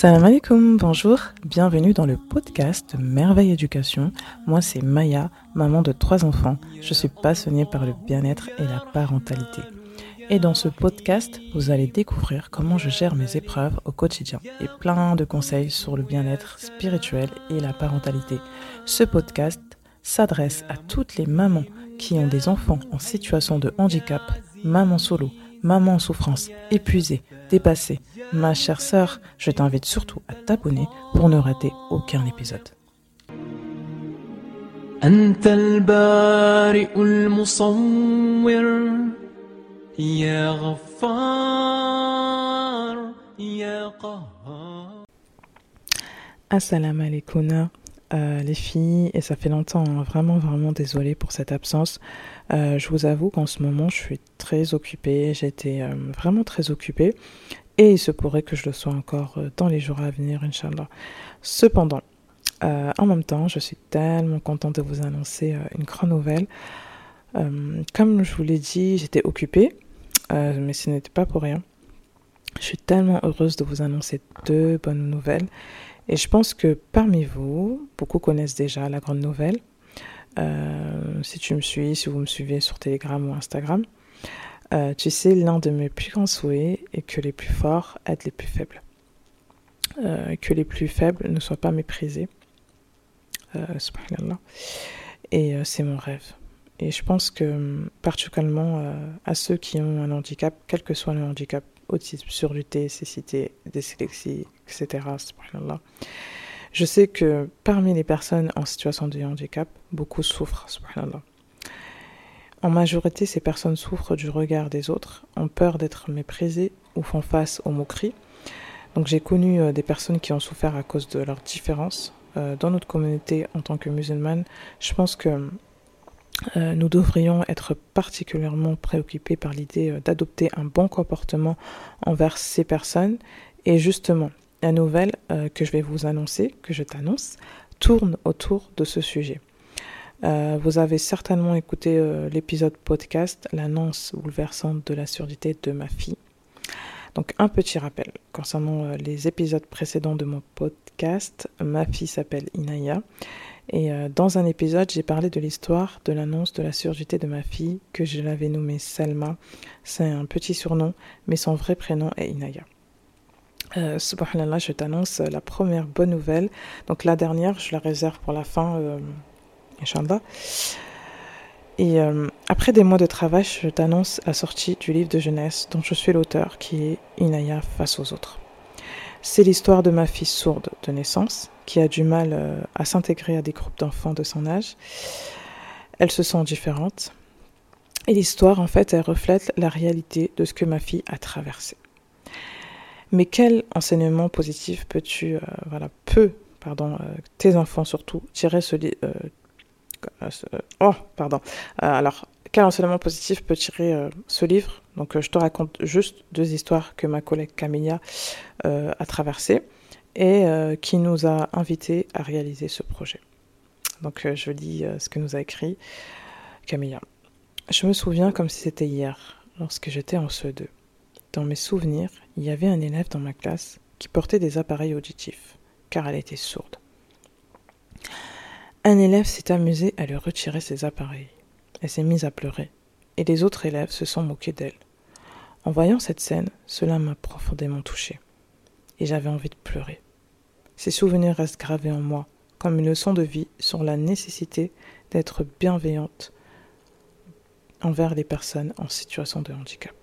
Salam alaikum, bonjour, bienvenue dans le podcast Merveille Éducation. Moi c'est Maya, maman de trois enfants. Je suis passionnée par le bien-être et la parentalité. Et dans ce podcast, vous allez découvrir comment je gère mes épreuves au quotidien et plein de conseils sur le bien-être spirituel et la parentalité. Ce podcast s'adresse à toutes les mamans qui ont des enfants en situation de handicap, maman solo, maman en souffrance, épuisée, dépassée. Ma chère sœur, je t'invite surtout à t'abonner pour ne rater aucun épisode. Assalamu alaikum euh, les filles, et ça fait longtemps, hein, vraiment vraiment désolée pour cette absence. Euh, je vous avoue qu'en ce moment je suis très occupée, j'étais euh, vraiment très occupée, et il se pourrait que je le sois encore dans les jours à venir, Inch'Allah. Cependant, en même temps, je suis tellement contente de vous annoncer une grande nouvelle. comme je vous l'ai dit, j'étais occupée, mais ce n'était pas pour rien. Je suis tellement heureuse de vous annoncer deux bonnes nouvelles. Et je pense que parmi vous, beaucoup connaissent déjà la grande nouvelle. Euh, si tu me suis, si vous me suivez sur Telegram ou Instagram, euh, tu sais, l'un de mes plus grands souhaits est que les plus forts aident les plus faibles. Euh, que les plus faibles ne soient pas méprisés. subhanallah. Et c'est mon rêve. Et je pense que particulièrement à ceux qui ont un handicap, quel que soit le handicap, autisme, surdité, cécité, dyslexie, etc. Je sais que parmi les personnes en situation de handicap, beaucoup souffrent. En majorité, ces personnes souffrent du regard des autres, ont peur d'être méprisées ou font face aux moqueries. Donc j'ai connu euh, des personnes qui ont souffert à cause de leurs différences. Euh, dans notre communauté en tant que musulmane, je pense que euh, nous devrions être particulièrement préoccupés par l'idée euh, d'adopter un bon comportement envers ces personnes. Et justement, la nouvelle euh, que je vais vous annoncer, que je t'annonce, tourne autour de ce sujet. vous avez certainement écouté l'épisode podcast L'annonce bouleversante de la surdité de ma fille. Donc un petit rappel concernant les épisodes précédents de mon podcast. Ma fille s'appelle Inaya et euh, dans un épisode, j'ai parlé de l'histoire de l'annonce de la surdité de ma fille, que je l'avais nommée Selma. C'est un petit surnom, mais son vrai prénom est Inaya. Euh, subhanallah, je t'annonce la première bonne nouvelle. Donc la dernière, je la réserve pour la fin, euh, Inch'Allah. Et euh, après des mois de travail, je t'annonce la sortie du livre de jeunesse dont je suis l'auteur, qui est Inaya face aux autres. C'est l'histoire de ma fille sourde de naissance, qui a du mal euh, à s'intégrer à des groupes d'enfants de son âge. Elle se sent différente. Et l'histoire, en fait, elle reflète la réalité de ce que ma fille a traversé. Mais quel enseignement positif peux-tu, euh, voilà, peu, pardon, euh, tes enfants surtout, tirer ce livre Oh, pardon. alors, quel enseignement positif peut tirer ce livre? Donc, je te raconte juste deux histoires que ma collègue Camilla a traversées et euh, qui nous a invités à réaliser ce projet. Donc euh, je lis euh, ce que nous a écrit Camilla. Je me souviens comme si c'était hier, lorsque j'étais en CE2. Dans mes souvenirs, il y avait un élève dans ma classe qui portait des appareils auditifs, car elle était sourde. Un élève s'est amusé à lui retirer ses appareils. Elle s'est mise à pleurer, et les autres élèves se sont moqués d'elle. En voyant cette scène, cela m'a profondément touchée, et j'avais envie de pleurer. Ces souvenirs restent gravés en moi comme une leçon de vie sur la nécessité d'être bienveillante envers les personnes en situation de handicap.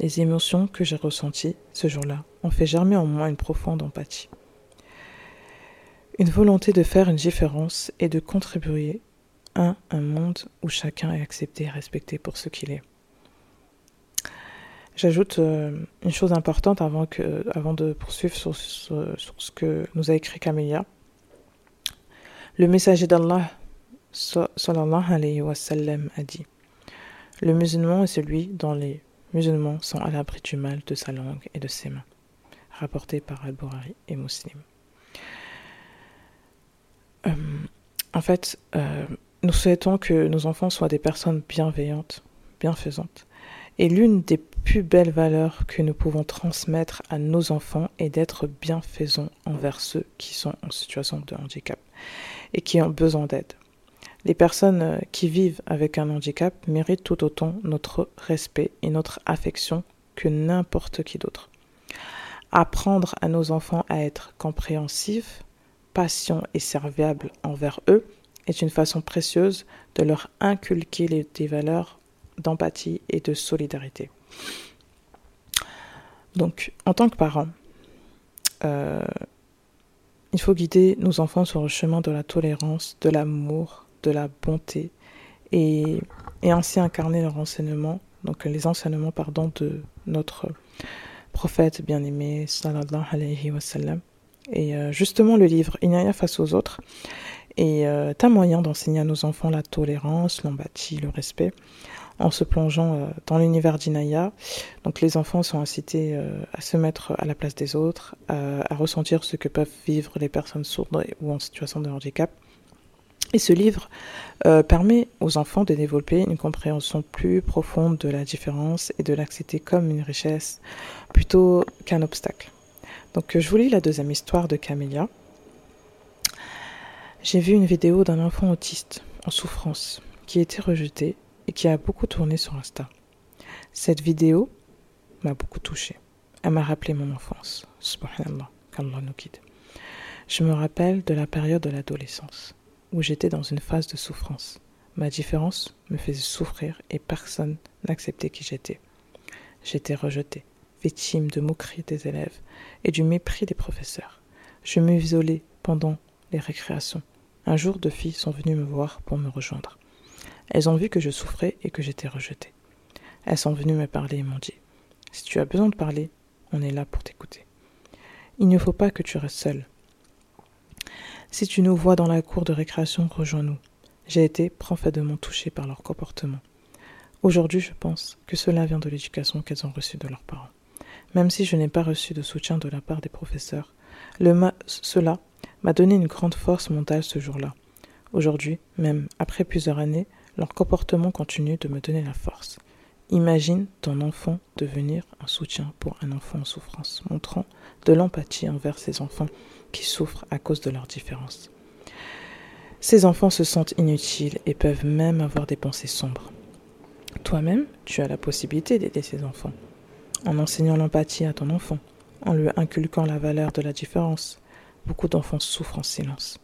Les émotions que j'ai ressenties ce jour-là ont fait germer en moi une profonde empathie. Une volonté de faire une différence et de contribuer à un monde où chacun est accepté et respecté pour ce qu'il est. J'ajoute euh, une chose importante avant, que, avant de poursuivre sur, ce que nous a écrit Camilla. Le messager d'Allah sallallahu alayhi wa sallam, a dit Le musulman est celui dont les musulmans sont à l'abri du mal de sa langue et de ses mains. Rapporté par Al-Bukhari et Muslim. Euh, en fait, euh, nous souhaitons que nos enfants soient des personnes bienveillantes, bienfaisantes, Et l'une des plus belles valeurs que nous pouvons transmettre à nos enfants est d'être bienfaisants envers ceux qui sont en situation de handicap et qui ont besoin d'aide. Les personnes euh, qui vivent avec un handicap méritent tout autant notre respect et notre affection que n'importe qui d'autre. Apprendre à nos enfants à être compréhensifs, patients et serviables envers eux est une façon précieuse de leur inculquer des valeurs d'empathie et de solidarité. Donc, en tant que parents, euh, il faut guider nos enfants sur le chemin de la tolérance, de l'amour, de la bonté et, ainsi incarner leurs enseignements, donc les enseignements pardon, de notre prophète bien-aimé, sallallahu alayhi wa sallam. Et euh, justement, le livre Inaya face aux autres est euh, un moyen d'enseigner à nos enfants la tolérance, l'empathie, le respect, en se plongeant euh, dans l'univers d'Inaya. Donc les enfants sont incités à se mettre à la place des autres, à ressentir ce que peuvent vivre les personnes sourdes ou en situation de handicap. Et ce livre permet aux enfants de développer une compréhension plus profonde de la différence et de l'accepter comme une richesse plutôt qu'un obstacle. Donc je vous lis la deuxième histoire de Camélia. J'ai vu une vidéo d'un enfant autiste en souffrance qui été rejeté et qui a beaucoup tourné sur Insta. Cette vidéo m'a beaucoup touchée. Elle m'a rappelé mon enfance. Subhanallah, qu'Allah nous guide. Je me rappelle de la période de l'adolescence où j'étais dans une phase de souffrance. Ma différence me faisait souffrir et personne n'acceptait qui j'étais. J'étais rejetée victime de moqueries des élèves et du mépris des professeurs. Je m'isolais pendant les récréations. Un jour, deux filles sont venues me voir pour me rejoindre. Elles ont vu que je souffrais et que j'étais rejetée. Elles sont venues me parler et m'ont dit Si tu as besoin de parler, on est là pour t'écouter. Il ne faut pas que tu restes seule. Si tu nous vois dans la cour de récréation, rejoins-nous. J'ai été profondément touchée par leur comportement. Aujourd'hui, je pense que cela vient de l'éducation qu'elles ont reçue de leurs parents même si je n'ai pas reçu de soutien de la part des professeurs. cela m'a donné une grande force mentale ce jour-là. Aujourd'hui, même après plusieurs années, leur comportement continue de me donner la force. Imagine ton enfant devenir un soutien pour un enfant en souffrance, montrant de l'empathie envers ces enfants qui souffrent à cause de leurs différences. Ces enfants se sentent inutiles et peuvent même avoir des pensées sombres. Toi-même, tu as la possibilité d'aider ces enfants en enseignant l'empathie à ton enfant, en lui inculquant la valeur de la différence. Beaucoup d'enfants souffrent en silence.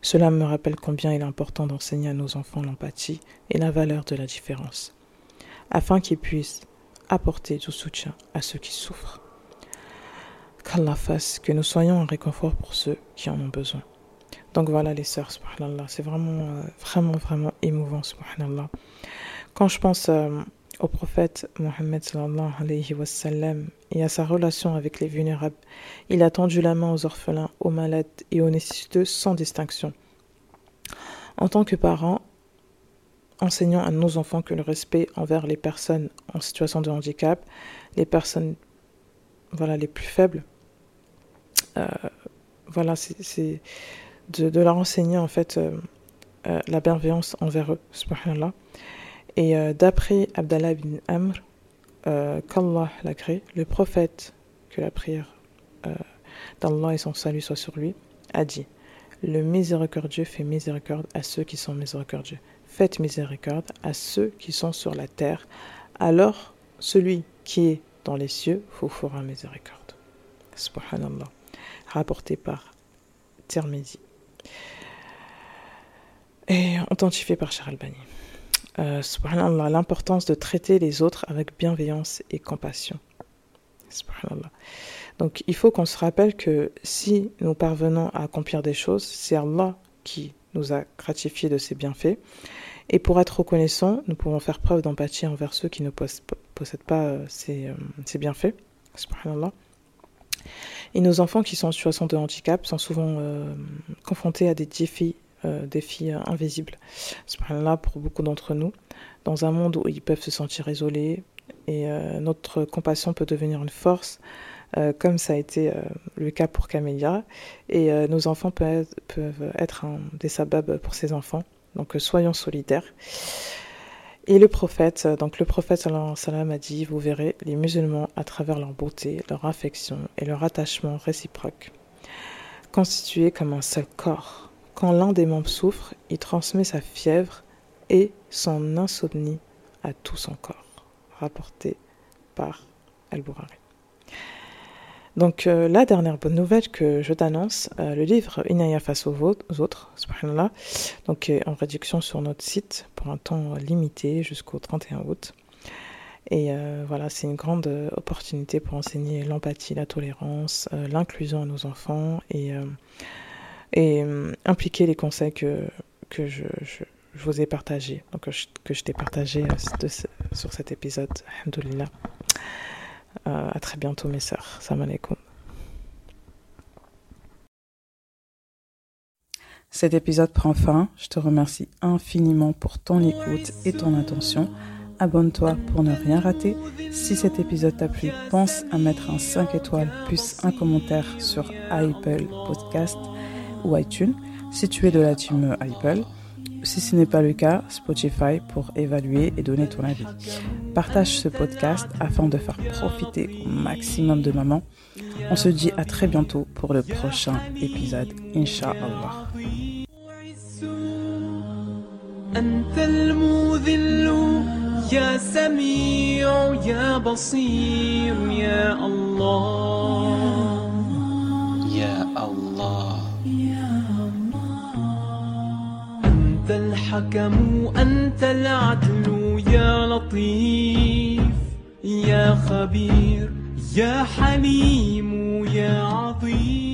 Cela me rappelle combien il est important d'enseigner à nos enfants l'empathie et la valeur de la différence, afin qu'ils puissent apporter du soutien à ceux qui souffrent. Qu'Allah fasse que nous soyons un réconfort pour ceux qui en ont besoin. Donc voilà les sœurs, subhanallah, c'est vraiment, euh, vraiment, vraiment émouvant, subhanallah. Quand je pense euh, au prophète Mohammed et à sa relation avec les vulnérables. Il a tendu la main aux orphelins, aux malades et aux nécessiteux sans distinction. En tant que parents, enseignant à nos enfants que le respect envers les personnes en situation de handicap, les personnes voilà, les plus faibles, euh, voilà, c'est de, leur enseigner en fait euh, euh, la bienveillance envers eux, subhanallah. Et euh, d'après Abdallah bin Amr, euh, qu'Allah l'a créé, le prophète, que la prière euh, d'Allah et son salut soient sur lui, a dit Le miséricordieux fait miséricorde à ceux qui sont miséricordieux. Faites miséricorde à ceux qui sont sur la terre. Alors, celui qui est dans les cieux vous fera miséricorde. Subhanallah. Rapporté par Tirmidhi. Et authentifié par Charles Bani euh, l'importance de traiter les autres avec bienveillance et compassion. Donc il faut qu'on se rappelle que si nous parvenons à accomplir des choses, c'est Allah qui nous a gratifié de ses bienfaits. Et pour être reconnaissant, nous pouvons faire preuve d'empathie envers ceux qui ne possèdent pas euh, ces, euh, ces, bienfaits. Et nos enfants qui sont en situation de handicap sont souvent confrontés à des défis euh, défis invisibles. là pour beaucoup d'entre nous, dans un monde où ils peuvent se sentir isolés et euh, notre compassion peut devenir une force, euh, comme ça a été le cas pour Camélia. Et nos enfants peuvent, être des sababs pour ces enfants. Donc soyons solidaires. Et le prophète, donc le prophète a dit, vous verrez les musulmans à travers leur beauté, leur affection et leur attachement réciproque, constitués comme un seul corps. Quand l'un des membres souffre, il transmet sa fièvre et son insomnie à tout son corps. Rapporté par Al-Bourari. Donc euh, la dernière bonne nouvelle que je t'annonce, euh, le livre Inaya face aux autres, subhanallah, donc en réduction sur notre site pour un temps limité jusqu'au 31 août. Et euh, voilà, c'est une grande opportunité pour enseigner l'empathie, la tolérance, l'inclusion à nos enfants et, et impliquer les conseils que, que je, je, vous ai partagés, donc que je, t'ai partagé sur cet épisode. Alhamdulillah. Euh, à très bientôt mes sœurs. Salam alaikum. Cet épisode prend fin. Je te remercie infiniment pour ton écoute et ton attention. Abonne-toi pour ne rien rater. Si cet épisode t'a plu, pense à mettre un 5 étoiles plus un commentaire sur Apple Podcast ou iTunes si tu es de la team Apple. Si ce n'est pas le cas, Spotify pour évaluer et donner ton avis. Partage ce podcast afin de faire profiter au maximum de mamans. On se dit à très bientôt pour le prochain épisode, Inch'Allah. الحكم أنت العدل يا لطيف يا خبير يا حليم يا عظيم.